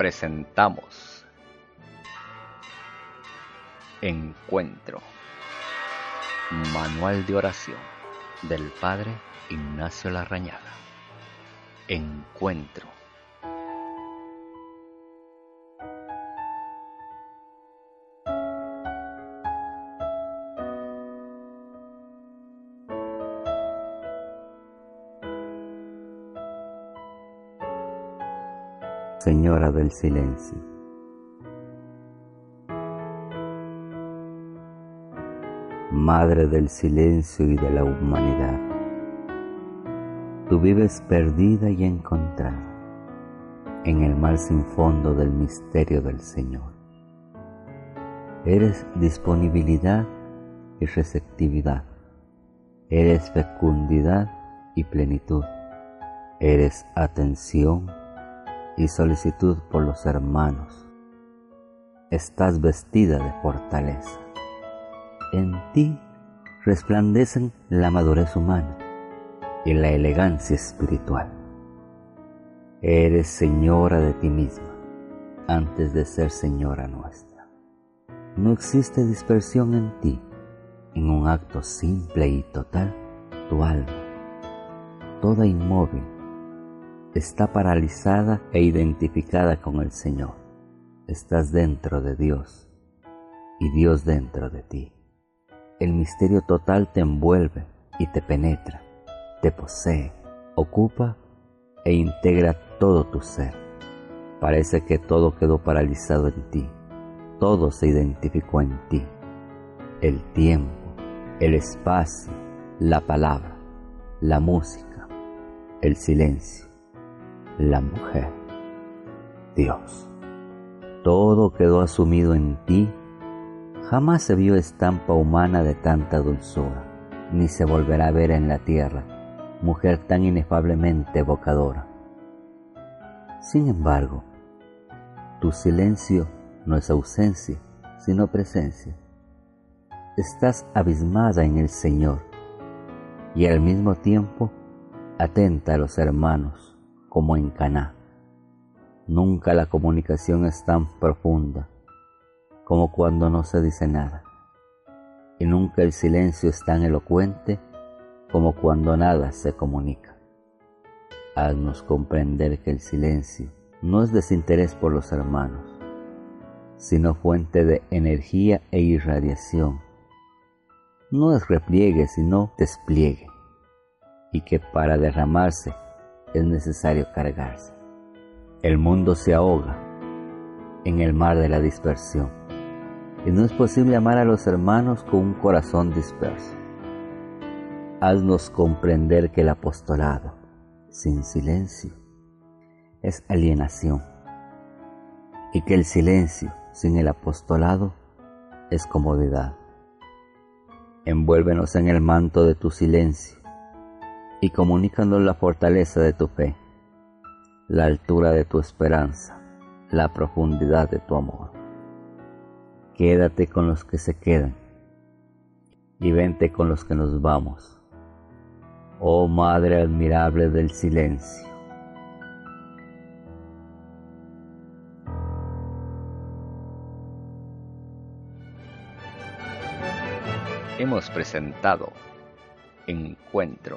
Presentamos Encuentro. Manual de oración del Padre Ignacio Larrañaga. Encuentro. Señora del Silencio. Madre del silencio y de la humanidad, tú vives perdida y encontrada en el mar sin fondo del misterio del Señor. Eres disponibilidad y receptividad, eres fecundidad y plenitud, eres atención y solicitud por los hermanos. Estás vestida de fortaleza. En ti resplandecen la madurez humana y la elegancia espiritual. Eres señora de ti misma antes de ser señora nuestra. No existe dispersión en ti. En un acto simple y total, tu alma, toda inmóvil, está paralizada e identificada con el Señor. Estás dentro de Dios y Dios dentro de ti. El misterio total te envuelve y te penetra, te posee, ocupa e integra todo tu ser. Parece que todo quedó paralizado en ti, todo se identificó en ti. El tiempo, el espacio, la palabra, la música, el silencio la mujer, Dios. Todo quedó asumido en ti. Jamás se vio estampa humana de tanta dulzura, ni se volverá a ver en la tierra mujer tan inefablemente evocadora. Sin embargo, tu silencio no es ausencia, sino presencia. Estás abismada en el Señor y al mismo tiempo atenta a los hermanos como en Caná. Nunca la comunicación es tan profunda como cuando no se dice nada. Y nunca el silencio es tan elocuente como cuando nada se comunica. Haznos comprender que el silencio no es desinterés por los hermanos, sino fuente de energía e irradiación. No es repliegue, sino despliegue, y que para derramarse es necesario cargarse. El mundo se ahoga en el mar de la dispersión y no es posible amar a los hermanos con un corazón disperso. Haznos comprender que el apostolado sin silencio es alienación y que el silencio sin el apostolado es comodidad. Envuélvenos en el manto de tu silencio y comunícanos la fortaleza de tu fe, la altura de tu esperanza, la profundidad de tu amor. Quédate con los que se quedan y vente con los que nos vamos. Oh Madre admirable del silencio. Hemos presentado Encuentro